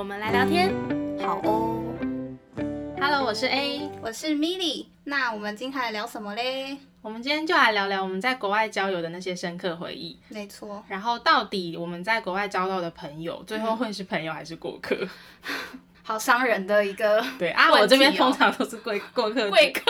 我们来聊天。好哦。Hello，我是 A。我是 Milly，那我们今天来聊什么嘞？我们今天就来聊聊我们在国外交友的那些深刻回忆，没错，然后到底我们在国外交到的朋友，最后会是朋友还是过客？好伤人的一个 对啊，我这边哦通常都是过过客居 贵客。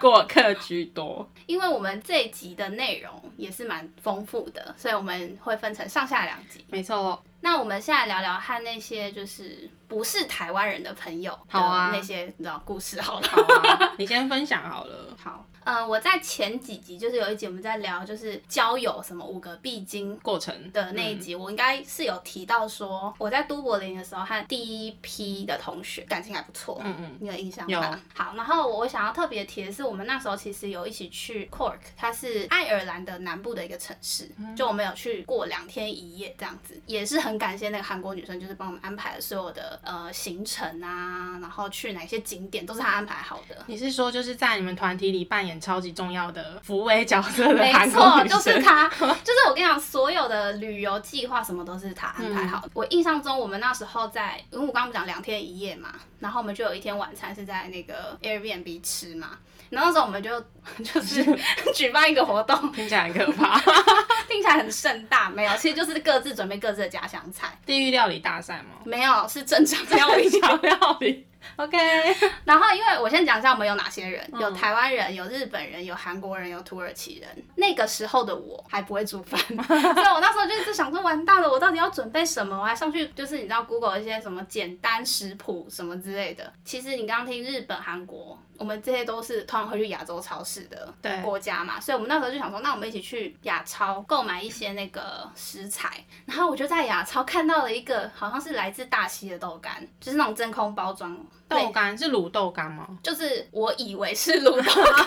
过客居多。因为我们这一集的内容也是蛮丰富的，所以我们会分成上下两集。没错，那我们现在聊聊和那些就是不是台湾人的朋友的好啊那些你知道故事好了。好啊，你先分享好了。好，呃，我在前几集就是有一集我们在聊就是交友什么五个必经过程的那一集，我应该是有提到说我在都柏林的时候和第一批的同学感情还不错，嗯嗯，你有印象有吗？好，然后我想要特别提的是，我们那时候其实有一起去 Cork，它是爱尔兰的南部的一个城市，嗯就我们有去过两天一夜这样子，也是很感谢那个韩国女生，就是帮我们安排了所有的呃行程啊，然后去哪些景点都是她安排好的。你是说就是在你们团体里扮演超级重要的扶危角色的没韩国错，就是生？她，就是我跟你讲，所有的旅游计划什么都是她安排好的。我印象中，我们那时候在，因为我刚刚不讲两天一夜嘛，然后我们就有一天晚餐是在那个 Airbnb 吃嘛，然后那时候我们就 就是 举办一个活动，听起来很可怕。听起来很盛大，没有，其实就是各自准备各自的家乡菜，地狱料理大赛吗？没有是正常料理。小料理。OK，然后，因为我先讲一下我们有哪些人，有嗯台湾人，有日本人，有韩国人，有土耳其人。那个时候的我还不会煮饭，所以我那时候就是想说，完蛋了，我到底要准备什么？我还上去就是你知道 Google 一些什么简单食谱什么之类的。其实你刚刚听日本、韩国，我们这些都是通常会去亚洲超市的国家嘛，所以我们那时候就想说，那我们一起去亚超购买一些那个食材。然后我就在亚超看到了一个好像是来自大溪的豆干，就是那种真空包装。豆干是卤豆干吗？就是我以为是卤豆干，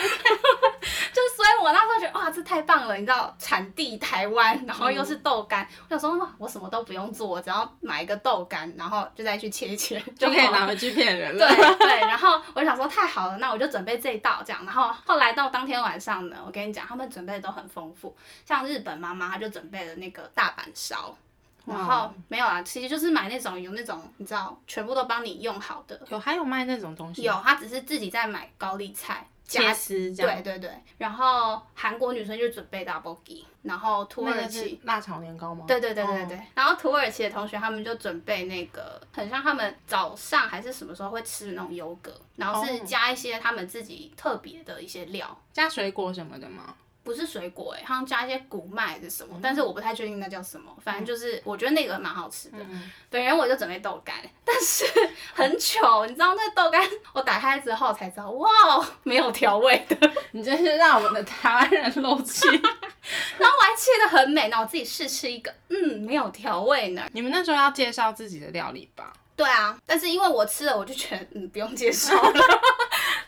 就所以我那时候觉得哇，这太棒了，你知道产地台湾，然后又是豆干，我想说哇，我什么都不用做，我只要买一个豆干，然后就再去切一切就可以拿回去骗人对了。对。对，然后我想说太好了，那我就准备这一道这样。然后后来到当天晚上呢，我跟你讲，他们准备的都很丰富，像日本妈妈她就准备了那个大阪烧，然后哇没有啊，其实就是买那种有那种你知道全部都帮你用好的，有还有卖那种东西？有，他只是自己在买高丽菜。加丝这样。对对对，然后韩国女生就准备 double g 然后土耳其是辣炒年糕吗？对对对对哦对，然后土耳其的同学他们就准备那个，很像他们早上还是什么时候会吃的那种优格，然后是哦加一些他们自己特别的一些料，加水果什么的吗？不是水果哎、好像加一些谷麦还是什么，但是我不太确定那叫什么，反正就是我觉得那个蛮好吃的。本人我就准备豆干，但是 很糗，你知道那个豆干我打开之后才知道，哇，没有调味的。你真是让我们的台湾人漏气。然后我还切的很美，然后我自己试吃一个，嗯，没有调味呢。你们那时候要介绍自己的料理吧？对啊，但是因为我吃了，我就觉得嗯不用介绍了，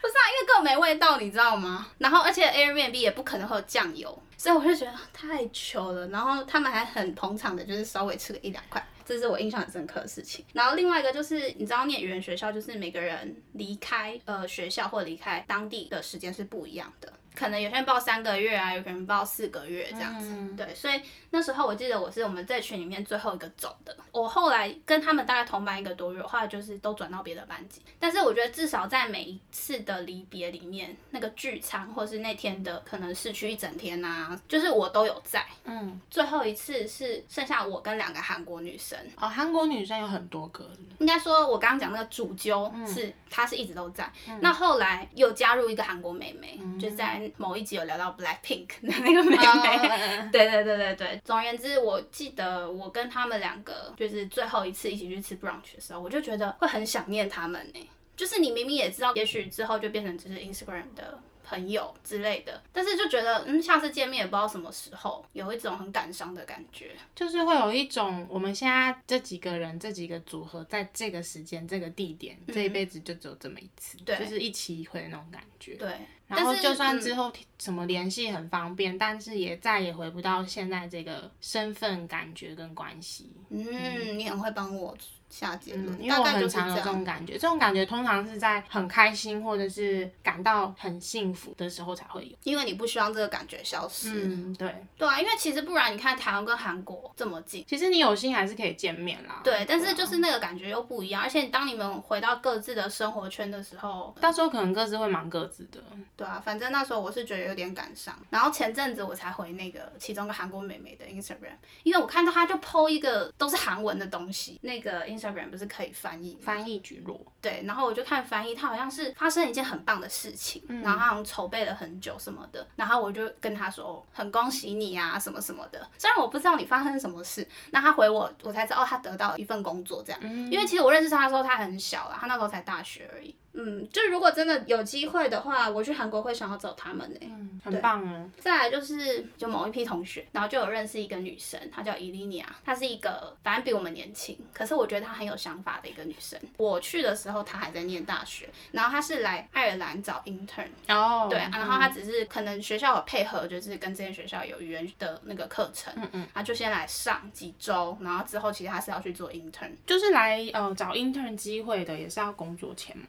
不是啊，因为根本没味道，你知道吗？然后而且 Airbnb 也不可能会有酱油，所以我就觉得太糗了。然后他们还很捧场的，就是稍微吃个一两块，这是我印象很深刻的事情。然后另外一个就是你知道念语言学校，就是每个人离开呃学校或离开当地的时间是不一样的。可能有些人报三个月啊，有些人报四个月这样子。嗯对，所以那时候我记得我是我们这群里面最后一个走的。我后来跟他们大概同班一个多月，后来就是都转到别的班级。但是我觉得至少在每一次的离别里面，那个聚餐或是那天的可能市区一整天啊，就是我都有在。嗯，最后一次是剩下我跟两个韩国女生。哦，韩国女生有很多个，应该说，我刚刚讲那个主揪是，她是一直都在。那后来又加入一个韩国妹妹，就是在某一集有聊到 Black Pink 的那个妹妹。哦对对对对对，总而言之，我记得我跟他们两个就是最后一次一起去吃 brunch 的时候，我就觉得会很想念他们呢、就是你明明也知道，也许之后就变成只是 Instagram 的朋友之类的，但是就觉得嗯，下次见面也不知道什么时候，有一种很感伤的感觉。就是会有一种我们现在这几个人这几个组合在这个时间这个地点，这一辈子就只有这么一次，对就是一起一会的那种感觉。对，然后但是嗯就算之后什么联系很方便，但是也再也回不到现在这个身份感觉跟关系。嗯，你很会帮我下结论，嗯，因为我很常有这种。感觉，这种感觉通常是在很开心或者是感到很幸福的时候才会有。因为你不希望这个感觉消失，嗯，对。对啊，因为其实不然，你看台湾跟韩国这么近，其实你有心还是可以见面啦。对，但是啊就是那个感觉又不一样，而且当你们回到各自的生活圈的时候，到时候可能各自会忙各自的。对啊，反正那时候我是觉得有点感伤。然后前阵子我才回那个其中一个韩国妹妹的 Instagram，因为我看到她就 PO 一个都是韩文的东西，那个 Instagram 不是可以翻译翻译举落，对，然后我就看翻译，她好像是发生一件很棒的事情，嗯然后他好像筹备了很久什么的，然后我就跟她说，哦很恭喜你啊，什么什么的。虽然我不知道你发生什么事，那她回我，我才知道哦，他得到一份工作这样。嗯因为其实我认识她的时候，她很小啦，她那时候才大学而已。嗯，就如果真的有机会的话，我去韩国会想要找他们呢、嗯，很棒哦。再来就是就某一批同学，然后就有认识一个女生，她叫伊莉尼亚，她是一个反正比我们年轻，可是我觉得她很有想法的一个女生。我去的时候她还在念大学，然后她是来爱尔兰找 intern，哦，对，然后她只是可能学校有配合，就是跟这间学校有语言的那个课程，嗯嗯，她就先来上几周，然后之后其实她是要去做 intern。就是来呃找 intern 机会的，也是要工作签嘛。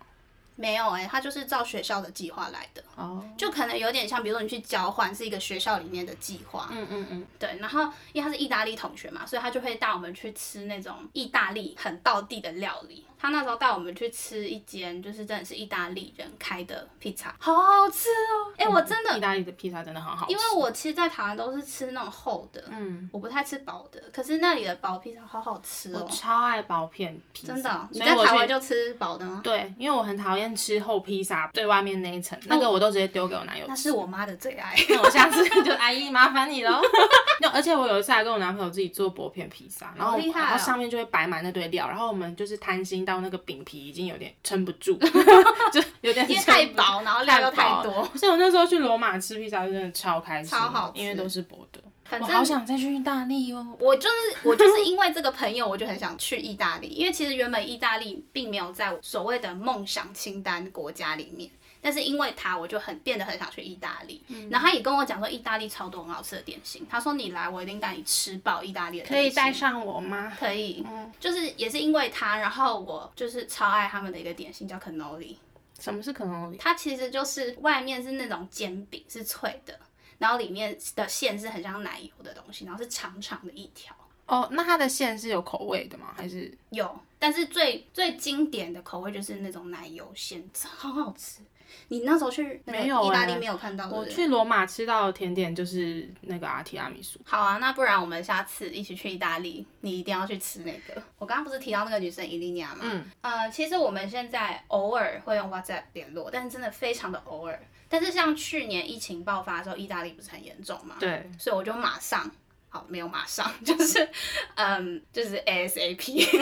没有哎、他就是照学校的计划来的，哦，就可能有点像，比如说你去交换是一个学校里面的计划，嗯嗯嗯，对，然后因为他是意大利同学嘛，所以他就会带我们去吃那种意大利很道地的料理。他那时候带我们去吃一间，就是真的是意大利人开的披萨，好好吃哦！哎、我真的意，大利的披萨真的很好吃，因为我其实，在台湾都是吃那种厚的，嗯，我不太吃薄的，可是那里的薄披萨好好吃我哦，超爱薄片披萨，真的哦、你在台湾就吃薄的吗？对，因为我很讨厌吃厚披萨最外面那一层，那个我都直接丢给我男友吃。那是我妈的最爱。那我下次就阿姨麻烦你喽。那而且我有一次还跟我男朋友自己做薄片披萨，然后然后上面就会摆满那堆料，然后我们就是贪心到那个饼皮已经有点撑不住，就有点因为太薄，然后料又太薄多。所以我那时候去罗马吃披萨真的超开心，超好吃因为都是薄的。反正我好想再去意大利哦。我就是我就是因为这个朋友，我就很想去意大利，因为其实原本意大利并没有在我所谓的梦想清单国家里面，但是因为他，我就很变得很想去意大利。嗯然后他也跟我讲说，意大利超多很好吃的点心，他说你来，我一定带你吃饱意大利的可以带上我吗？可以，嗯就是也是因为他，然后我就是超爱他们的一个点心叫 cannoli，什么是 cannoli？？它其实就是外面是那种煎饼是脆的，然后里面的馅是很像奶油的东西，然后是长长的一条。哦，那它的馅是有口味的吗？还是有，但是最最经典的口味就是那种奶油馅，很好吃。你那时候去没有欸意大利没有看到，对我去罗马吃到的甜点就是那个阿提拉米苏。好啊，那不然我们下次一起去意大利，你一定要去吃那个。我刚刚不是提到那个女生伊莉尼亚吗？嗯，呃，其实我们现在偶尔会用 WhatsApp 联络，但是真的非常的偶尔。但是像去年疫情爆发的时候，意大利不是很严重嘛？对，所以我就马上，好，没有马上，就是，嗯，就是 ASAP，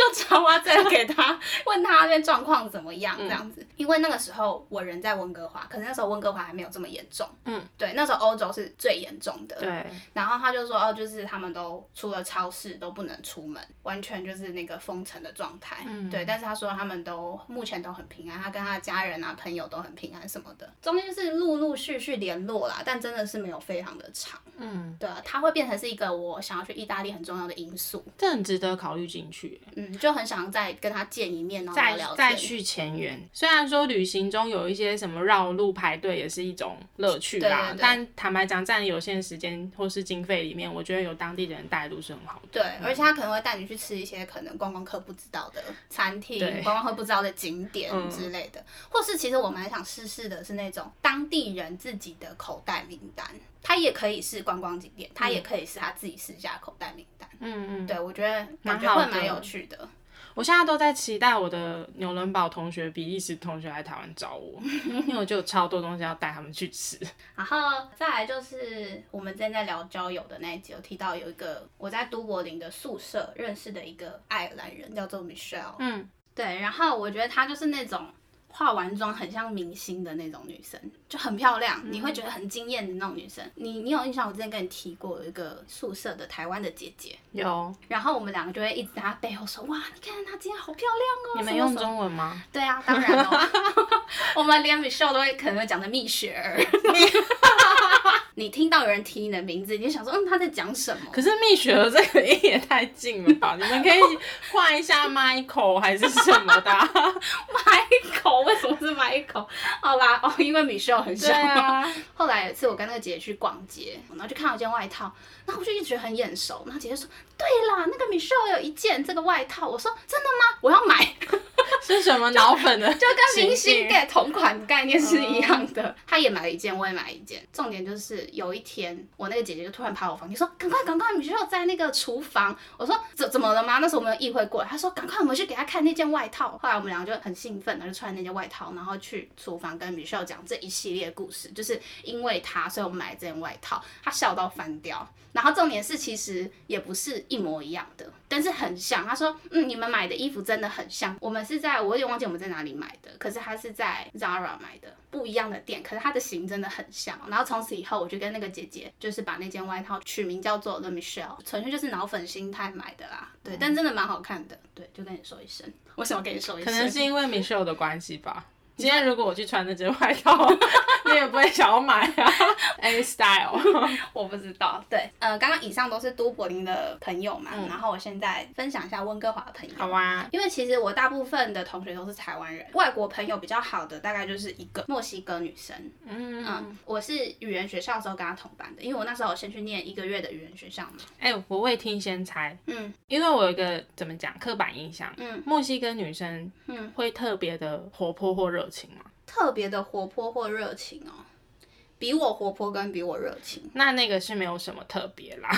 就传 WhatsApp 给他，问他那边状况怎么样，这样子。因为那个时候我人在温哥华，可是那时候温哥华还没有这么严重，嗯，对，那时候欧洲是最严重的，对，然后他就说，哦，就是他们都除了超市都不能出门，完全就是那个封城的状态。嗯对，但是他说他们都目前都很平安，他跟他的家人啊、朋友都很平安什么的。中间是陆陆续续联络啦，但真的是没有非常的长。嗯，对啊，他会变成是一个我想要去意大利很重要的因素。这很值得考虑进去。嗯，就很想再跟他见一面，然后再聊。再续前缘，虽然说旅行中有一些什么绕路排队也是一种乐趣啦，但坦白讲，在有限时间或是经费里面，我觉得有当地人带路是很好的。对，而且他可能会带你去吃一些可能观光客不知道的餐厅、观光客不知道的景点嗯之类的，或是其实我蛮想试试的是那种当地人自己的口袋名单，它也可以是观光景点，它也可以是他自己私家口袋名单。嗯嗯，对，我觉得蛮好的感觉会蛮有趣的。我现在都在期待我的纽伦堡同学、比利时同学来台湾找我，因为我就有超多东西要带他们去吃。然后再来就是我们之前在聊交友的那一集，有提到有一个我在都柏林的宿舍认识的一个爱尔兰人，叫做 Michelle。嗯，对，然后我觉得他就是那种化完妆很像明星的那种女生，就很漂亮，你会觉得很惊艳的那种女生。你你有印象？我之前跟你提过有一个宿舍的台湾的姐姐，有，然后我们两个就会一直在她背后说：“哇，你看她今天好漂亮哦。”你们用中文吗？对啊，当然了，我们连 Michelle 都会可能会讲的蜜雪儿。你听到有人提你的名字，你就想说，嗯，他在讲什么？可是蜜雪儿这个音也太近了吧？你们可以换一下 Michael 还是什么的？Michael 为什么是 Michael？好啦，哦，因为 Michelle 很像。啊。后来有一次我跟那个姐姐去逛街，然后就看到一件外套，然后我就一直觉得很眼熟。然后姐姐说：“对啦，那个 Michelle 有一件这个外套。”我说：“真的吗？我要买。”是什么脑粉的？就跟明星 get 同款概念是一样的。他也买了一件，我也买了一件。重点就是有一天，我那个姐姐就突然跑我房间说：“赶快，赶快，米秀在那个厨房。”我说：“怎怎么了吗？”那时候我没有意会过来。她说：“赶快，我们去给她看那件外套。”后来我们两个就很兴奋，然后就穿那件外套，然后去厨房跟米秀讲这一系列故事。就是因为她，所以我们买这件外套。她笑到翻掉。然后重点是，其实也不是一模一样的，但是很像。他说：“嗯，你们买的衣服真的很像。我们是在我有点忘记我们在哪里买的，可是他是在 Zara 买的，不一样的店。可是它的型真的很像。然后从此以后，我就跟那个姐姐，就是把那件外套取名叫做 The Michelle，纯粹就是脑粉心态买的啦。对，但真的蛮好看的。对，就跟你说一声，为什么跟你说一声？可能是因为 Michelle 的关系吧。今天如果我去穿那件外套，你也不会想要买啊。A style，我不知道。对，呃，刚刚以上都是都柏林的朋友嘛，然后我现在分享一下温哥华的朋友。好啊。因为其实我大部分的同学都是台湾人，外国朋友比较好的大概就是一个墨西哥女生。嗯嗯。我是语言学校的时候跟她同班的，因为我那时候先去念一个月的语言学校嘛。哎，我未听先猜。嗯。因为我有一个怎么讲刻板印象，嗯，墨西哥女生，嗯，会特别的活泼或热特别的活泼或热情哦，比我活泼跟比我热情，那那个是没有什么特别啦。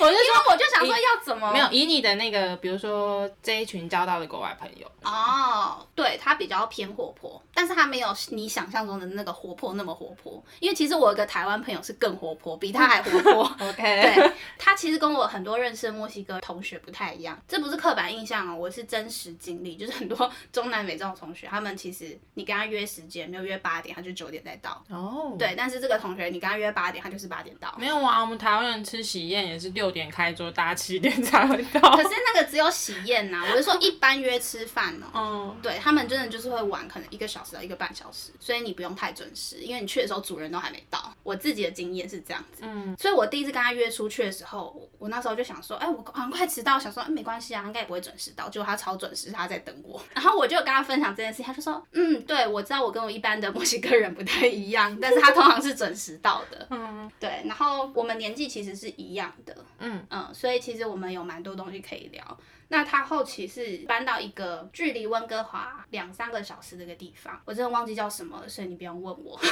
我就说，我就想说要怎么没有以你的那个，比如说这一群交到的国外朋友哦，对他比较偏活泼，但是他没有你想象中的那个活泼那么活泼。因为其实我有个台湾朋友是更活泼，比他还活泼。OK，对他其实跟我很多认识的墨西哥同学不太一样，这不是刻板印象哦，我是真实经历，就是很多中南美这种同学，他们其实你跟他约时间，没有约八点，他就九点再到。哦，对，但是这个同学你跟他约八点，他就是八点到。没有啊，我们台湾人吃喜宴也是六。点开桌，大家七点才会到。可是那个只有喜宴呐，我是说一般约吃饭哦。嗯，对他们真的就是会晚，可能一个小时到一个半小时，所以你不用太准时，因为你去的时候主人都还没到。我自己的经验是这样子。嗯，所以我第一次跟他约出去的时候，我那时候就想说，哎，我很快迟到，想说，哎，没关系啊，应该也不会准时到。结果他超准时，他在等我。然后我就跟他分享这件事，他就说，嗯，对，我知道我跟我一般的 墨西哥人不太一样，但是他通常是准时到的。嗯，对。然后我们年纪其实是一样的。嗯嗯，所以。其实我们有蛮多东西可以聊。那他后期是搬到一个距离温哥华两三个小时的一个地方，我真的忘记叫什么了，所以你不用问我。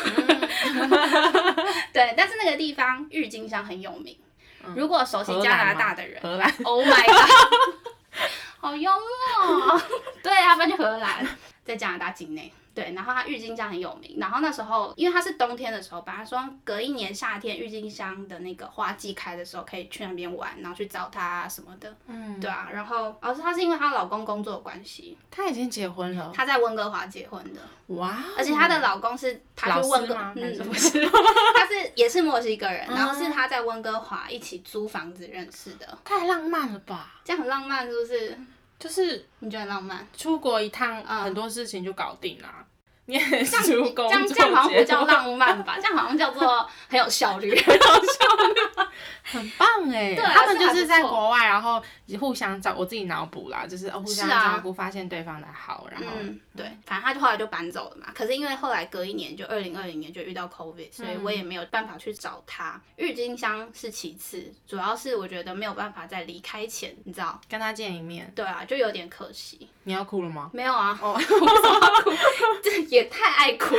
对，但是那个地方郁金香很有名。如果熟悉加拿大的人，，Oh my god，好幽默。对，他搬去荷兰，在加拿大境内。对，然后它郁金香很有名，然后那时候因为它是冬天的时候，他说隔一年夏天郁金香的那个花季开的时候，可以去那边玩，然后去找她什么的，嗯，对啊，然后而是她是因为她老公工作的关系，她已经结婚了，她在温哥华结婚的，哇，而且她的老公是她去温哥，嗯，不 是，他是也是墨西哥人，然后是他在温哥华一起租房子认识的，太浪漫了吧？这样很浪漫是不是？就是你觉得浪漫？出国一趟，很多事情就搞定了。这样这样这样好像不叫浪漫吧？这样好像叫做很有效率，很有效率，很棒哎！他们就是在国外，然后互相照，我自己脑补啦，就是互相照顾，发现对方的好，然后对，反正他就后来就搬走了嘛。可是因为后来隔一年，就二零二零年就遇到 COVID，所以我也没有办法去找他。郁金香是其次，主要是我觉得没有办法在离开前，你知道，跟他见一面。对啊，就有点可惜。你要哭了吗？没有啊，哦，为什么要哭？这也太爱哭。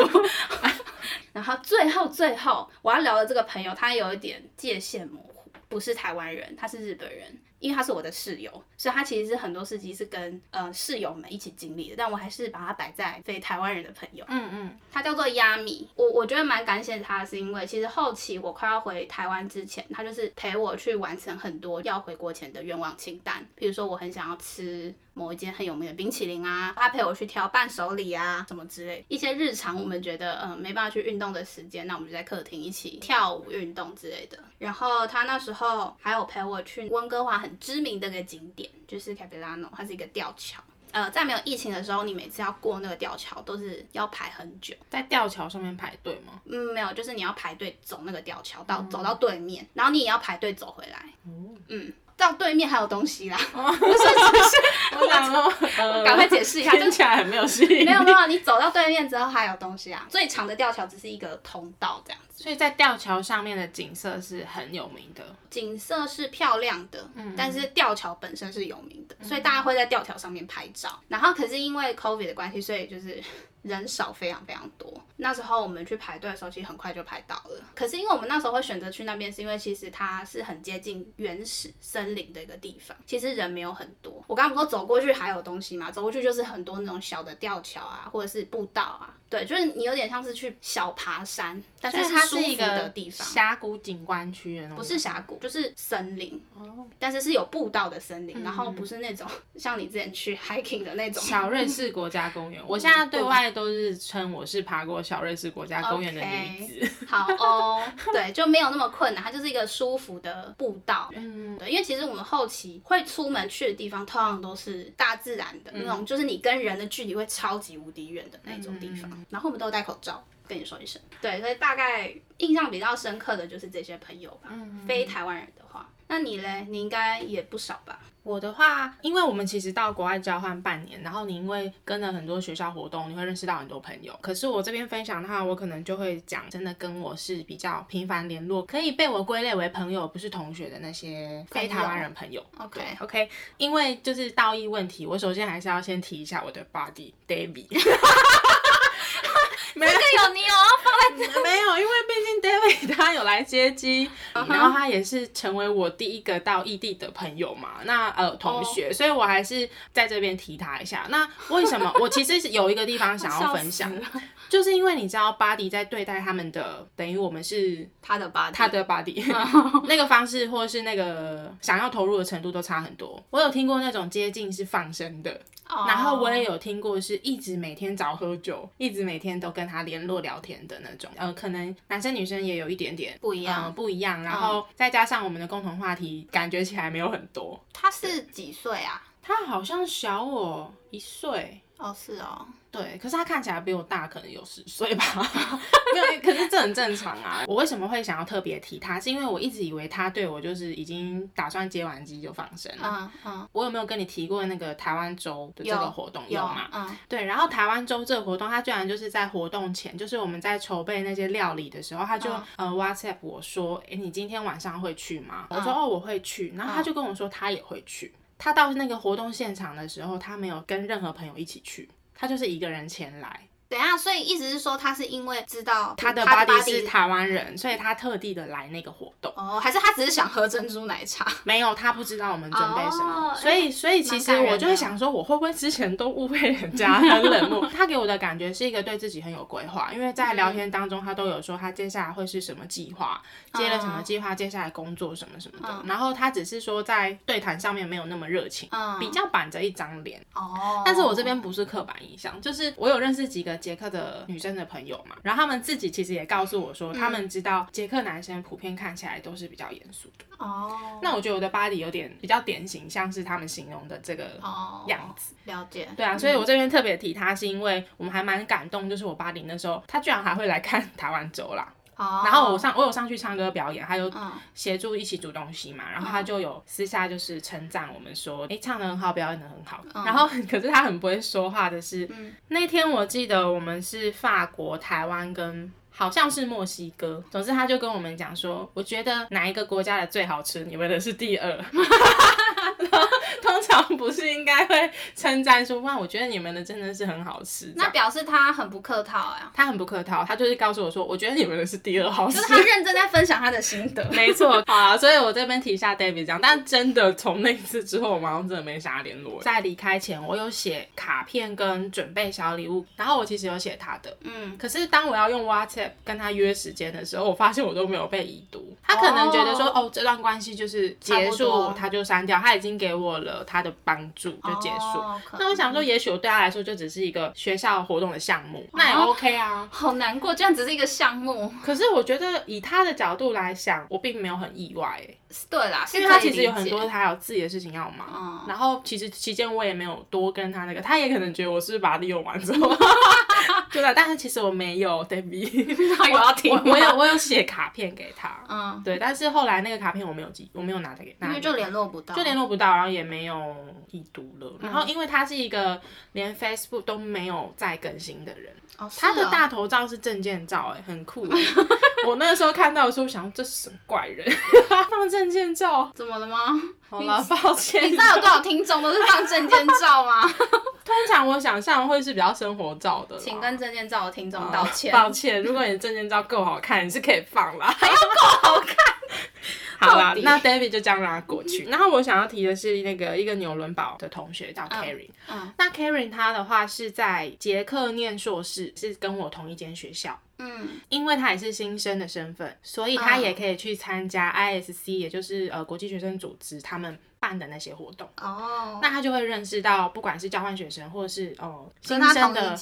然后最后最后我要聊的这个朋友，他有一点界限模糊，不是台湾人，他是日本人。因为他是我的室友，所以他其实是很多事情是跟呃室友们一起经历的，但我还是把他摆在非台湾人的朋友。嗯嗯，他叫做亚米，我我觉得蛮感谢他，是因为其实后期我快要回台湾之前，他就是陪我去完成很多要回国前的愿望清单，比如说我很想要吃某一间很有名的冰淇淋啊，他陪我去挑伴手礼啊，什么之类，一些日常我们觉得嗯没办法去运动的时间，那我们就在客厅一起跳舞运动之类的。然后他那时候还有陪我去温哥华很知名的一个景点，就是 Capilano，它是一个吊桥。呃，在没有疫情的时候，你每次要过那个吊桥都是要排很久。在吊桥上面排队吗？嗯，没有，就是你要排队走那个吊桥到走到对面，然后你也要排队走回来。嗯，到对面还有东西啦，不是只是 我想说，呃赶快解释一下，就听起来很没有吸引力。没有没有，你走到对面之后还有东西啊。最长的吊桥只是一个通道这样子，所以在吊桥上面的景色是很有名的。景色是漂亮的，但是吊桥本身是有名的，所以大家会在吊桥上面拍照。然后可是因为 COVID 的关系，所以就是人少非常非常多。那时候我们去排队的时候，其实很快就排到了。可是因为我们那时候会选择去那边，是因为其实它是很接近原始森林的一个地方，其实人没有很多。我刚刚不是说走过去还有东西嘛，走过去就是很多那种小的吊桥啊，或者是步道啊。对，就是你有点像是去小爬山，但是它是一个的地方。峡谷景观区的那种。不是峡谷，就是森林，哦但是是有步道的森林，然后不是那种 像你之前去 hiking 的那种。小瑞士国家公园，我现在对外都是称我是爬过小瑞士国家公园的女子。好哦，对，就没有那么困难，它就是一个舒服的步道。嗯，对，因为其实我们后期会出门去的地方，通常都是大自然的那种，就是你跟人的距离会超级无敌远的那种地方。然后我们都有戴口罩。跟你说一声，对，所以大概印象比较深刻的就是这些朋友吧。嗯非台湾人的话，那你嘞？你应该也不少吧？我的话，因为我们其实到国外交换半年，然后你因为跟了很多学校活动，你会认识到很多朋友。可是我这边分享的话，我可能就会讲真的跟我是比较频繁联络，可以被我归类为朋友，不是同学的那些非台湾人朋友。OK OK，因为就是道义问题，我首先还是要先提一下我的 body David。这个有你有要放在没有，因为毕竟 David 他有来接机嗯然后他也是成为我第一个到异地的朋友嘛，那呃同学哦。所以我还是在这边提他一下。那为什么？我其实是有一个地方想要 分享就是因为你知道 Body 在对待他们的，等于我们是他的 body，他的 body 那个方式，或者是那个想要投入的程度都差很多。我有听过那种接近是放生的，哦然后我也有听过是一直每天早喝酒，一直每天都跟他联络聊天的那种。呃，可能男生女生也有一点点不一样呃不一样。然后再加上我们的共同话题，感觉起来没有很多。他是几岁啊？他好像小我一岁。哦，是哦，对，可是他看起来比我大，可能有十岁吧。没有，可是这很正常啊。我为什么会想要特别提他，是因为我一直以为他对我就是已经打算接完机就放生了。嗯嗯，我有没有跟你提过那个台湾周的这个活动？有嘛？嗯对，然后台湾周这个活动，他居然就是在活动前，就是我们在筹备那些料理的时候，他就、呃 WhatsApp 我说，哎，你今天晚上会去吗？我说哦，我会去。然后他就跟我说他也会去。他到那个活动现场的时候，他没有跟任何朋友一起去，他就是一个人前来。等一下，所以意思是说他是因为知道他的他 body 是台湾人，所以他特地的来那个活动。哦，还是他只是想喝珍珠奶茶？没有，他不知道我们准备什么，哦所以所以其实我就会想说，我会不会之前都误会人家很冷漠？他给我的感觉是一个对自己很有规划，因为在聊天当中，他都有说他接下来会是什么计划，接了什么计划，接下来工作什么什么的。然后他只是说在对谈上面没有那么热情，嗯比较板着一张脸。哦，但是我这边不是刻板印象，就是我有认识几个捷克的女生的朋友嘛，然后他们自己其实也告诉我说，他们知道捷克男生普遍看起来都是比较严肃的。哦，那我觉得我的 body 有点比较典型，像是他们形容的这个哦样子。了解，对啊，所以我这边特别提他，是因为我们还蛮感动，就是我 body 那时候，他居然还会来看台湾走啦。哦，然后我上我有上去唱歌表演，他有嗯协助一起煮东西嘛，然后他就有私下就是称赞我们说，诶，唱的很好，表演的很好。嗯然后 可是他很不会说话的是，那天我记得我们是法国、台湾跟。好像是墨西哥，总之他就跟我们讲说，我觉得哪一个国家的最好吃，你们的是第二。通常常不是应该会称赞说哇，我觉得你们的真的是很好吃。那表示他很不客套呀。他很不客套，他就是告诉我说，我觉得你们的是第二好吃。就是他认真在分享他的心得。没错好啊，所以我这边提一下 David 这样，但真的从那次之后，我马上真的没啥联络。在离开前，我有写卡片跟准备小礼物，然后我其实有写他的，嗯，可是当我要用 WhatsApp 跟他约时间的时候，我发现我都没有被已读。他可能觉得说，哦，这段关系就是结束，他就删掉。他已经给我了他的帮助，就结束。那我想说，也许我对他来说就只是一个学校活动的项目，那也 OK 啊。好难过，这样只是一个项目。可是我觉得以他的角度来想，我并没有很意外。对啦，因为他其实有很多他有自己的事情要忙。然后其实期间我也没有多跟他那个，他也可能觉得我是不是把他利用完之后。对的，但是其实我没有，David，他有要听我有我有写卡片给他，嗯，对，但是后来那个卡片我没有寄，我没有拿给，因为就联络不到，就联络不到，然后也没有已读了。然后因为他是一个连 Facebook 都没有再更新的人，他的大头照是证件照，哎，很酷。我那个时候看到的时候，想这是什么怪人，放证件照，怎么了吗？好了，抱歉。你知道有多少听众都是放证件照吗？通常我想象会是比较生活照的，请跟证件照的听众道歉。抱歉，如果你的证件照够好看，你是可以放啦，还要够好看。好啦，那 David 就这样让他过去。然后我想要提的是那个一个纽伦堡的同学叫 Karen，嗯，那 Karen 他的话是在捷克念硕士，是跟我同一间学校。嗯，因为他也是新生的身份，所以他也可以去参加 ISC，也就是呃国际学生组织他们办的那些活动。哦，那他就会认识到，不管是交换学生，或者是哦新生的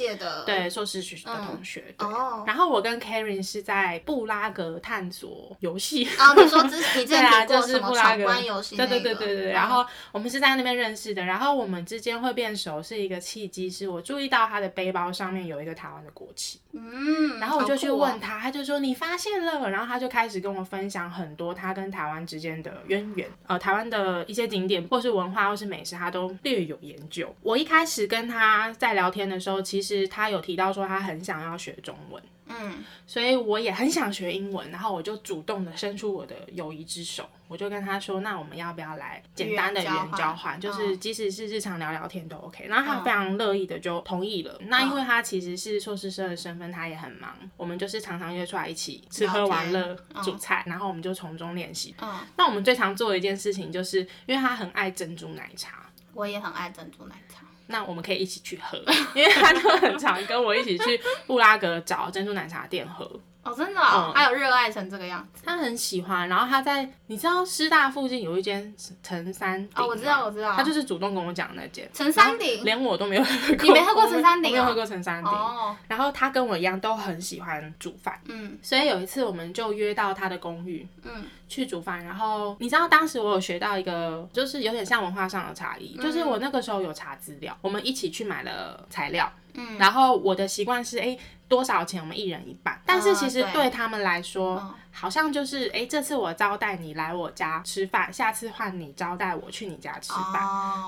对硕士学的同学。哦，然后我跟 Karen 是在布拉格探索游戏。啊，你说之 前对啊，就是布拉格游戏。对对对对对。然后我们是在那边认识的，然后我们之间会变熟，是一个契机，是我注意到他的背包上面有一个台湾的国旗。嗯，然后我就去问他，他就说你发现了，然后他就开始跟我分享很多他跟台湾之间的渊源，呃，台湾的一些景点或是文化或是美食，他都略有研究。我一开始跟他在聊天的时候，其实他有提到说他很想要学中文。嗯，所以我也很想学英文，然后我就主动的伸出我的友谊之手，我就跟他说，那我们要不要来简单的语言交换？就是即使是日常聊聊天都 OK。然后他非常乐意的就同意了。那因为他其实是硕士生的身份，他也很忙，我们就是常常约出来一起吃喝玩乐、煮菜，然后我们就从中练习。嗯，那我们最常做的一件事情，就是因为他很爱珍珠奶茶，我也很爱珍珠奶茶。那我们可以一起去喝，因为他就很常跟我一起去布拉格找珍珠奶茶店喝。哦，真的，还有热爱成这个样子。他很喜欢，然后他在你知道师大附近有一间陈山顶，哦，我知道，我知道，他就是主动跟我讲那间陈山顶，连我都没有喝过，你没喝过陈山顶，没有喝过陈山顶。哦，然后他跟我一样都很喜欢煮饭，嗯，所以有一次我们就约到他的公寓，嗯，去煮饭。然后你知道当时我有学到一个，就是有点像文化上的差异，就是我那个时候有查资料，我们一起去买了材料，嗯，然后我的习惯是，哎。多少钱？我们一人一半。但是其实对他们来说，好像就是哎，这次我招待你来我家吃饭，下次换你招待我去你家吃饭。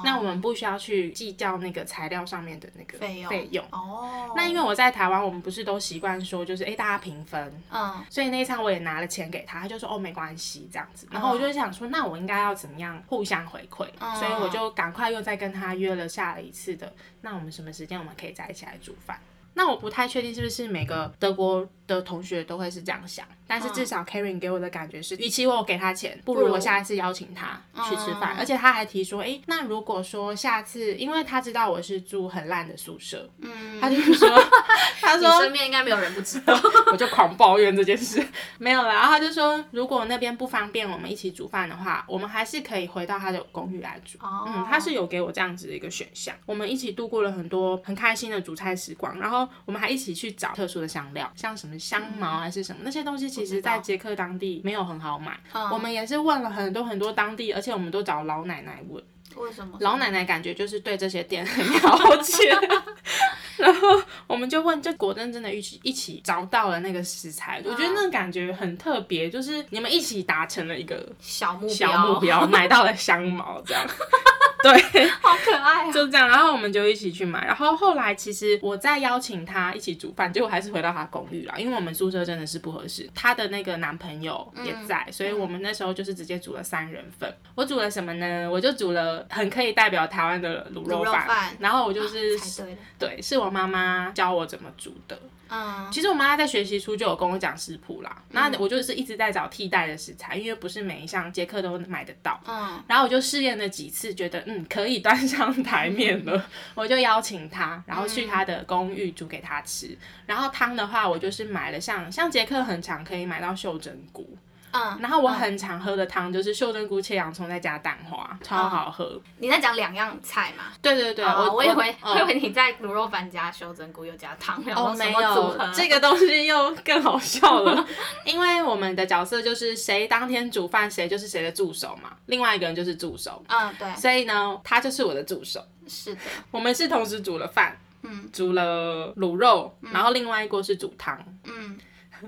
那我们不需要去计较那个材料上面的那个费用。哦。那因为我在台湾，我们不是都习惯说就是哎大家平分。嗯。所以那一餐我也拿了钱给他，他就说哦没关系这样子。然后我就想说，那我应该要怎么样互相回馈？所以我就赶快又再跟他约了下了一次的。那我们什么时间我们可以再一起来煮饭？那我不太确定是不是每个德国的同学都会是这样想。但是至少 Karen 给我的感觉是，与其我给他钱，不如我下一次邀请他去吃饭。而且他还提说，哎，那如果说下次，因为他知道我是住很烂的宿舍，嗯，他就说 他说身边应该没有人不知道，我就狂抱怨这件事，没有了。然后他就说，如果那边不方便我们一起煮饭的话，我们还是可以回到他的公寓来煮。嗯，他是有给我这样子的一个选项。我们一起度过了很多很开心的煮菜时光，然后我们还一起去找特殊的香料，像什么香茅还是什么那些东西。其实，在捷克当地没有很好买，我们也是问了很多很多当地，而且我们都找老奶奶问。为什么？老奶奶感觉就是对这些店很了解，然后我们就问，就果真真的一起一起找到了那个食材，我觉得那感觉很特别，就是你们一起达成了一个小目标，小目标买到了香茅这样。对，好可爱啊！就这样，然后我们就一起去买。然后后来其实我再邀请他一起煮饭，结果还是回到他公寓了，因为我们宿舍真的是不合适。他的那个男朋友也在，所以我们那时候就是直接煮了三人份。我煮了什么呢？我就煮了很可以代表台湾的卤肉饭然后我就是、对，是我妈妈教我怎么煮的。嗯，其实我妈妈在学习初就有跟我讲食谱啦，那我就是一直在找替代的食材，因为不是每一项捷克都买得到。嗯，然后我就试验了几次，觉得嗯可以端上台面了，我就邀请他，然后去他的公寓煮给他吃。然后汤的话，我就是买了像像捷克很常可以买到袖珍菇，嗯，然后我很常喝的汤就是袖珍菇切洋葱再加蛋花，超好喝。你在讲两样菜嘛？对对对，哦我我以为嗯。我以为你在卤肉饭加袖珍菇又加汤，然后哦，没什么组合。有，这个东西又更好笑了，因为我们的角色就是谁当天煮饭，谁就是谁的助手嘛，另外一个人就是助手，嗯，对，所以呢，他就是我的助手。是的，我们是同时煮了饭，嗯，煮了卤肉，然后另外一锅是煮汤。嗯，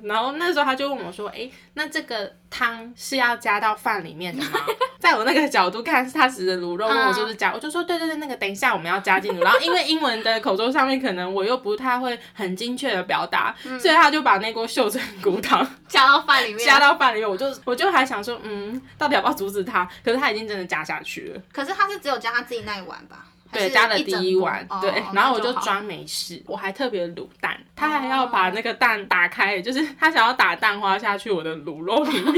然后那时候他就问我说：“哎，那这个汤是要加到饭里面的吗？” 在我那个角度看，是他指着卤肉问我是不是加，我就说：“对对对，那个等一下我们要加进去。”然后因为英文的口中上面可能我又不太会很精确的表达，所以他就把那锅秀珍菇汤 加到饭里面，加到饭里面，我就我就还想说，嗯，到底要不要阻止他？可是他已经真的加下去了。可是他是只有加他自己那一碗吧？还对，加了第一碗，对，然后我就装没事，我还特别卤蛋，他还要把那个蛋打开，就是他想要打蛋花下去我的卤肉里面，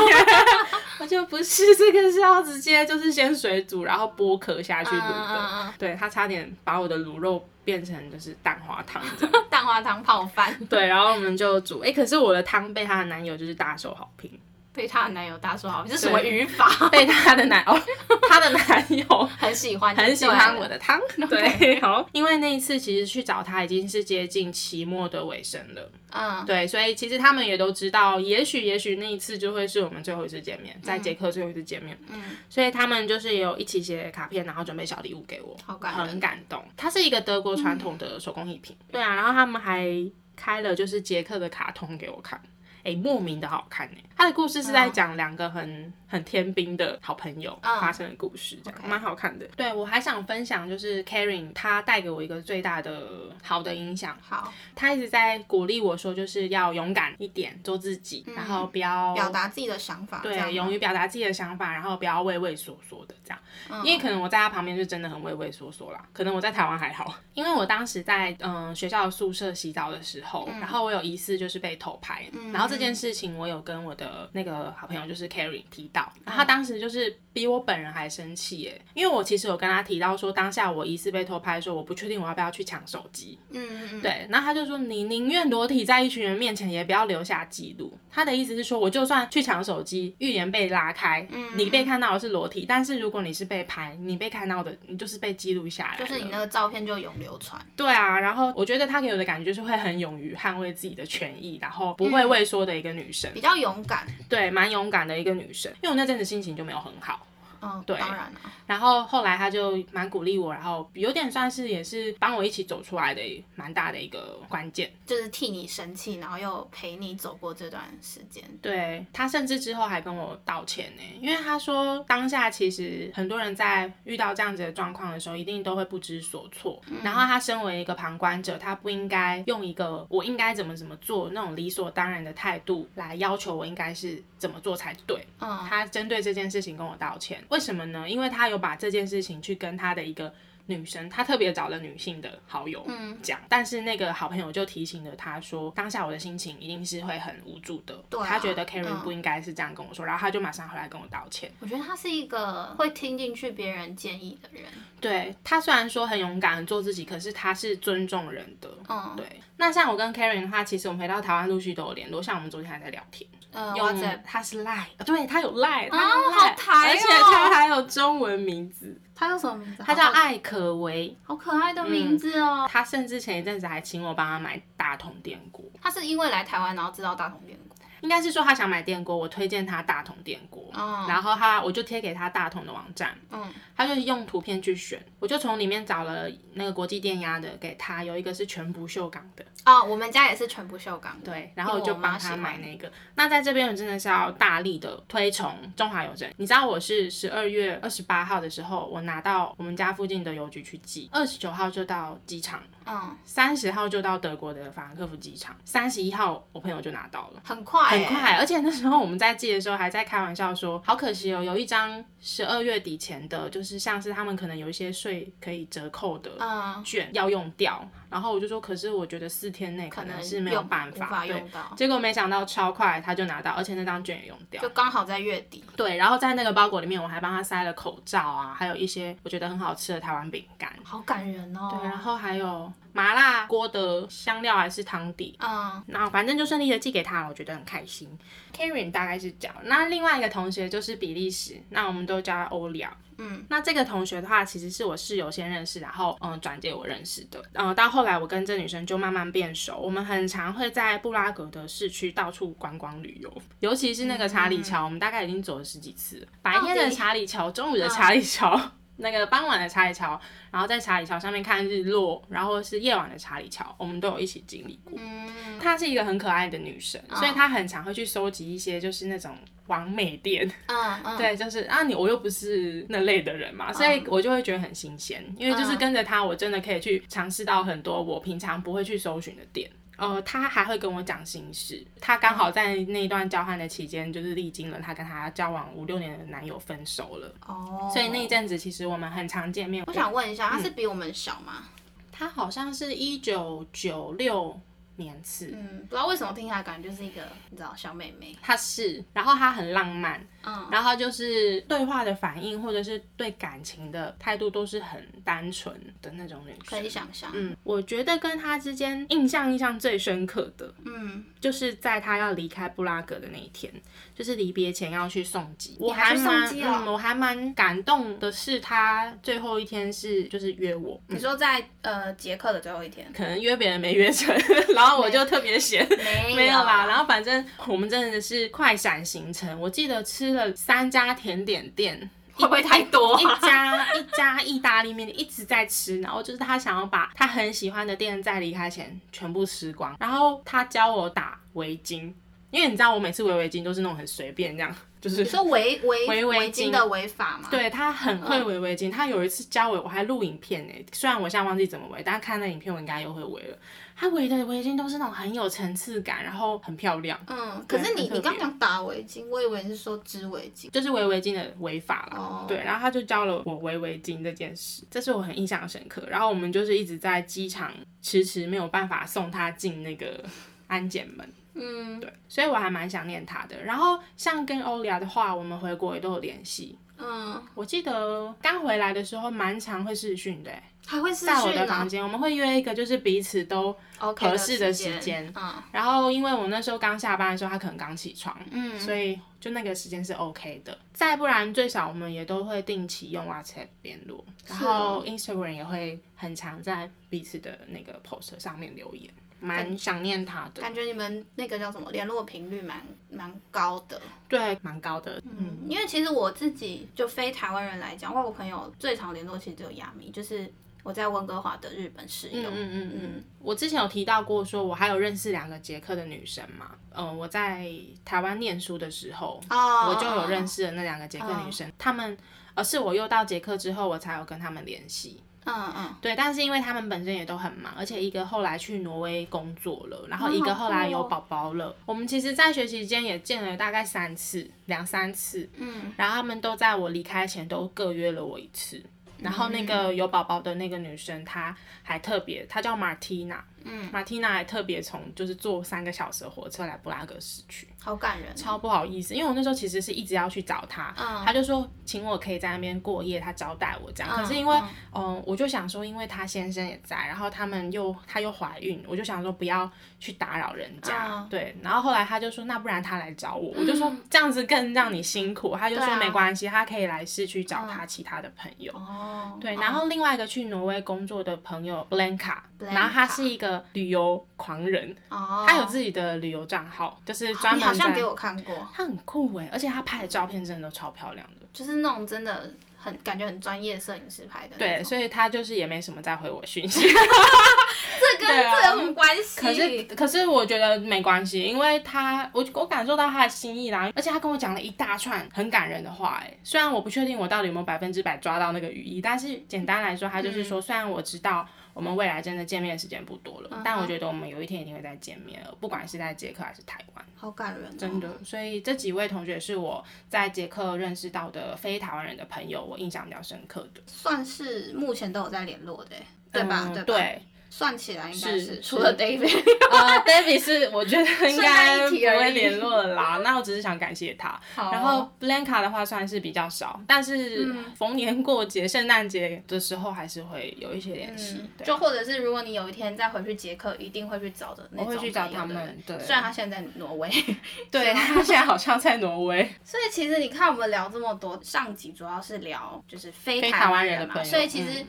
我就不是这个是要直接就是先水煮，然后剥壳下去卤的，对他差点把我的卤肉变成就是蛋花汤 蛋花汤泡饭。对，然后我们就煮，哎、可是我的汤被她的男友就是大受好评，被她的男友大说好，这是什么语法？被她的男哦，她的男友 很喜欢，很喜欢我的。汤，对，好，因为那一次其实去找他已经是接近期末的尾声了，嗯，对，所以其实他们也都知道，也许也许那一次就会是我们最后一次见面，在捷克最后一次见面，嗯，所以他们就是有一起写卡片，然后准备小礼物给我，好感很感动。它是一个德国传统的手工艺品，对啊，然后他们还开了就是捷克的卡通给我看。哎、莫名的好看哎！他的故事是在讲两个很很天兵的好朋友嗯。发生的故事，这样蛮好看的。对我还想分享，就是 Karen 他带给我一个最大的好的影响，好，他一直在鼓励我说，就是要勇敢一点，做自己，然后不要表达自己的想法，对，勇于表达自己的想法，然后不要畏畏缩缩的这样。嗯。因为可能我在他旁边就真的很畏畏缩缩啦，可能我在台湾还好，因为我当时在嗯、呃学校的宿舍洗澡的时候，然后我有疑似就是被偷拍，然后这件事情我有跟我的那个好朋友就是 Carrie 提到，然后他当时就是比我本人还生气耶，因为我其实有跟他提到说当下我疑似被偷拍的时候，我不确定我要不要去抢手机，嗯嗯嗯，对，然后他就说你宁愿裸体在一群人面前，也不要留下记录。他的意思是说，我就算去抢手机，预言被拉开，嗯你被看到的是裸体，但是如果你是被拍，你被看到的，你就是被记录下来。就是你那个照片就永流传，对啊，然后我觉得他给我的感觉就是会很勇于捍卫自己的权益，然后不会畏缩的一个女生，比较勇敢，对，蛮勇敢的一个女生。因为我那阵子心情就没有很好。嗯，对当然了，然后后来他就蛮鼓励我，然后有点算是也是帮我一起走出来的蛮大的一个关键。就是替你生气，然后又陪你走过这段时间，对他甚至之后还跟我道歉呢，因为他说当下其实很多人在遇到这样子的状况的时候，一定都会不知所措。然后他身为一个旁观者，他不应该用一个我应该怎么怎么做那种理所当然的态度来要求我应该是怎么做才对。嗯，他针对这件事情跟我道歉，为什么呢？因为他有把这件事情去跟他的一个女生，他特别找了女性的好友讲，但是那个好朋友就提醒了他说，当下我的心情一定是会很无助的，对啊他觉得 Karen 嗯不应该是这样跟我说，然后他就马上回来跟我道歉。我觉得他是一个会听进去别人建议的人，对他虽然说很勇敢很做自己，可是他是尊重人的。嗯，对，那像我跟 Karen 的话，其实我们回到台湾陆续都有联络，像我们昨天还在聊天，呃用，WhatsApp，他是 Line，对他有啊用 Line，好而且他还有中文名字，他叫什么名字？他叫艾可唯。好可爱的名字哦。他甚至前一阵子还请我帮他买大同电锅。他是因为来台湾然后知道大同电锅，应该是说他想买电锅，我推荐他大同电锅，哦然后他我就贴给他大同的网站，嗯，他就用图片去选，我就从里面找了那个国际电压的给他，有一个是全不锈钢的，哦，我们家也是全不锈钢。对，然后我就帮他买那个。那在这边我真的是要大力的推崇中华邮政。你知道我是十二月二十八号的时候，我拿到我们家附近的邮局去寄，二十九号就到机场，嗯，三十号就到德国的法兰克福机场，三十一号我朋友就拿到了。很快、欸，很快，而且那时候我们在寄的时候还在开玩笑说，好可惜哦，有一张十二月底前的，就是像是他们可能有一些税可以折扣的嗯，券要用掉，然后我就说，可是我觉得四天内可可能能是没有办法，用。到，结果没想到超快他就拿到，而且那张券也用掉。就刚好在月底。对，然后在那个包裹里面，我还帮他塞了口罩啊，还有一些我觉得很好吃的台湾饼干。好感人哦。对，然后还有麻辣锅的香料还是汤底，嗯，那反正就顺利的寄给他了，我觉得很开心。Karen 大概是这样，那另外一个同学就是比利时，那我们都叫他欧利亚。嗯，那这个同学的话，其实是我室友先认识，然后嗯转介我认识的。嗯、到后来我跟这女生就慢慢变熟，我们很常会在布拉格的市区到处观光旅游，尤其是那个查理桥，我们大概已经走了十几次了。白天的查理桥，中午的查理桥。那个傍晚的查理桥，然后在查理桥上面看日落，然后是夜晚的查理桥，我们都有一起经历过。嗯，她是一个很可爱的女生，所以她很常会去收集一些就是那种完美店，嗯嗯，对，就是啊你我又不是那类的人嘛，所以我就会觉得很新鲜，因为就是跟着她，我真的可以去尝试到很多我平常不会去搜寻的店。呃，她还会跟我讲心事。她刚好在那一段交换的期间，就是历经了她跟她交往五六年的男友分手了，哦，所以那一阵子其实我们很常见面。我想问一下，他是比我们小吗？她好像是一九九六年次，嗯，不知道为什么听起来感觉就是一个你知道小妹妹。她是，然后她很浪漫，嗯，然后就是对话的反应或者是对感情的态度都是很单纯的那种女可生。以想象。嗯，我觉得跟他之间印象印象最深刻的，嗯，就是在他要离开布拉格的那一天，就是离别前要去送机。我还送蛮机哦嗯，我还蛮感动的是，他最后一天是就是约我，你说在呃捷克的最后一天，可能约别人没约成，然后我就特别闲。没没有啦，然后反正我们真的是快闪行程，我记得吃了三家甜点店，会不会太多、一家一家意大利面一直在吃，然后就是他想要把他很喜欢的店在离开前全部吃光，然后他教我打围巾，因为你知道我每次围围巾都是那种很随便这样，就是你说围围 围围巾巾的围法嘛？，对他很会围围巾，他有一次教我，我还录影片呢。虽然我现在忘记怎么围，但看那影片我应该又会围了。他围的围巾都是那种很有层次感，然后很漂亮，嗯，可是你你刚讲打围巾，我以为是说织围巾。就是围围巾的围法啦。哦对，然后他就教了我围围巾这件事，这是我很印象深刻。然后我们就是一直在机场迟迟没有办法送他进那个安检门。嗯对，所以我还蛮想念他的。然后像跟欧利亚的话，我们回国也都有联系。嗯，我记得刚回来的时候蛮常会视讯的欸，还会视在我的房间，我们会约一个就是彼此都，OK 合适的时时间嗯然后因为我那时候刚下班的时候，他可能刚起床，嗯，所以就那个时间是 OK 的。再不然，最少我们也都会定期用 WhatsApp 联络，然后 Instagram 也会很常在彼此的那个 post 上面留言，蛮想念他的。感觉你们那个叫什么联络频率蛮蛮高的。对，蛮高的。嗯，嗯，因为其实我自己就非台湾人来讲，外国朋友最常联络其实只有亚米，就是我在温哥华的日本室友。嗯嗯嗯嗯我之前有提到过，说我还有认识两个捷克的女生嘛。嗯、我在台湾念书的时候，哦，我就有认识了那两个捷克女生，她们，而是我又到捷克之后，我才有跟她们联系。嗯嗯，对，但是因为他们本身也都很忙，而且一个后来去挪威工作了，然后一个后来有宝宝了。我们其实，在学期间也见了大概三次，两三次。嗯，然后他们都在我离开前都各约了我一次。然后那个有宝宝的那个女生，她还特别，她叫 Martina，嗯，Martina 还特别从就是坐三个小时的火车来布拉格市区。好感人。超不好意思，因为我那时候其实是一直要去找他，嗯他就说请我可以在那边过夜，他招待我这样。嗯可是因为嗯嗯、我就想说，因为他先生也在，然后他们又她又怀孕，我就想说不要去打扰人家，嗯对。然后后来他就说，那不然他来找我，我就说这样子更让你辛苦，他就说没关系，他可以来市区找他其他的朋友。哦，对，哦然后另外一个去挪威工作的朋友 Blanca，Blanca 然后他是一个个旅游狂人，哦，他有自己的旅游账号，就是专门好像给我看过，他很酷哎，而且他拍的照片真的都超漂亮的。就是那种真的很感觉很专业摄影师拍的对，所以他就是也没什么再回我讯息。这跟这有什么关系？可是可是我觉得没关系，因为他我我感受到他的心意啦，而且他跟我讲了一大串很感人的话哎，虽然我不确定我到底有没有百分之百抓到那个语义，但是简单来说，他就是说，虽然我知道。我们未来真的见面时间不多了，但我觉得我们有一天一定会再见面了，不管是在捷克还是台湾。好感人、哦，真的，所以这几位同学是我在捷克认识到的非台湾人的朋友，我印象比较深刻的，算是目前都有在联络的，对吧？嗯对吧？对，算起来应该是除了 David，呃，David 是我觉得应该不会联络了啦，那我只是想感谢他。好。然后 Blanca 的话算是比较少，但是嗯。逢年过节、圣诞节的时候还是会有一些联系。就或者是如果你有一天再回去捷克，一定会去找的那种我会去找他们，对，虽然他现在在挪威，对他现在好像在挪威。所以其实你看我们聊这么多，上集主要是聊就是非非台湾人嘛，所以其实嗯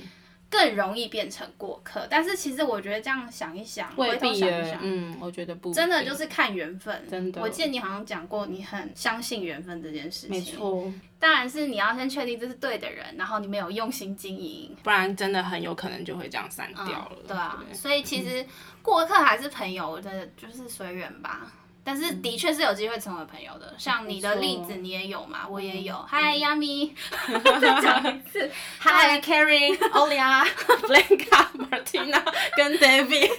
更容易变成过客。但是其实我觉得这样想一想，回头想一想，，嗯，我觉得不真的就是看缘分。真的我记得你好像讲过，你很相信缘分这件事情。没，错，当然是你要先确定这是对的人，然后你没有用心经营。不然真的很有可能就会这样散掉了。嗯对啊，对所以其实过客还是朋友，我觉得就是随缘吧。但是的确是有机会成为朋友的，像你的例子你也有嘛，我也有。嗨，Yummy，再讲一次。Hi Carrie、Olia、Blanca、Martina 跟 David，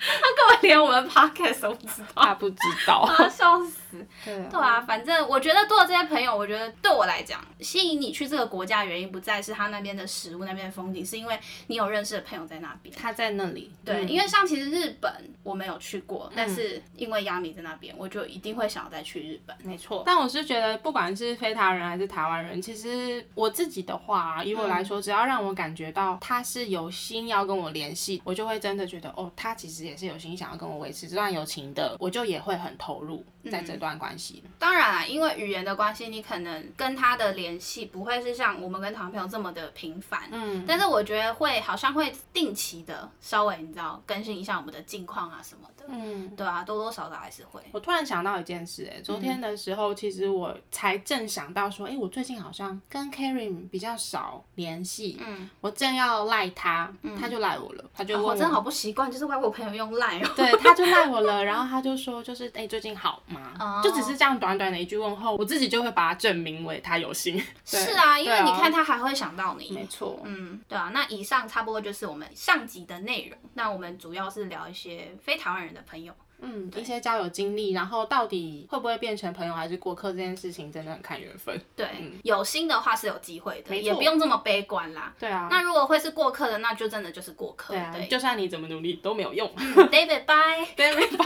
他根本连我们 podcast 都不知道，他不知道。啊，笑死。对。啊对啊，反正我觉得多了这些朋友，我觉得对我来讲，吸引你去这个国家的原因不再是他那边的食物、那边的风景，是因为你有认识的朋友在那边。他在那里。对，嗯。因为像其实日本我没有去过，但是因为亚米在那边，我就一定会想要再去日本。没错，但我是觉得，不管是非台人还是台湾人，其实我自己的话、啊以我来说，只要让我感觉到他是有心要跟我联系，我就会真的觉得，哦，他其实也是有心想要跟我维持这段友情的，我就也会很投入在这段关系。当然啊，因为语言的关系，你可能跟他的联系不会是像我们跟台湾朋友这么的频繁。嗯，但是我觉得会好像会定期的稍微你知道更新一下我们的近况啊什么的，嗯。对啊，多多少少还是会。我突然想到一件事、哎，昨天的时候，其实我才正想到说，哎、我最近好像跟 Karen 比较少联系，嗯，我正要赖他，他就赖我了，他就问我真的好不习惯，就是外国朋友用 Line 哦。对，他就赖我了，然后他就说，就是哎、最近好吗？哦就只是这样短短的一句问候，我自己就会把它证明为他有心。是啊，因为你看他还会想到你。没错，嗯，对啊，那以上差不多就是我们上集的内容。那我们主要是聊一些非台湾人的朋友。嗯，一些交友经历，然后到底会不会变成朋友还是过客这件事情，真的很看缘分。对，有心的话是有机会的，也不用这么悲观啦。对啊，那如果会是过客的，那就真的就是过客。对啊，对就算你怎么努力都没有用。，David bye。对，拜拜。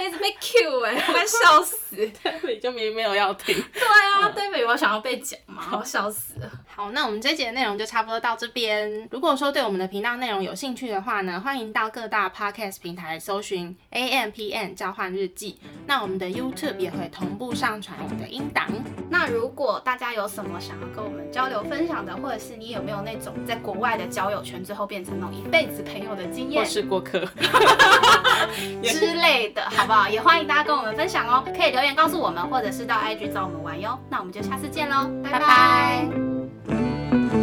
一直被 Q 哎、我快笑死。你就明明没有要听。对啊，David 有想要被讲吗？我笑死了。好，那我们这节的内容就差不多到这边。如果说对我们的频道内容有兴趣的话呢，欢迎到各大 podcast 平台搜寻 A M P N 交换日记。那我们的 YouTube 也会同步上传我们的音档。那如果大家有什么想要跟我们交流分享的，或者是你有没有那种在国外的交友圈最后变成那种一辈子朋友的经或验是过客，之类的，好不好？也欢迎大家跟我们分享哦，可以留言告诉我们，或者是到 IG 找我们玩哟。那我们就下次见喽，拜拜拜拜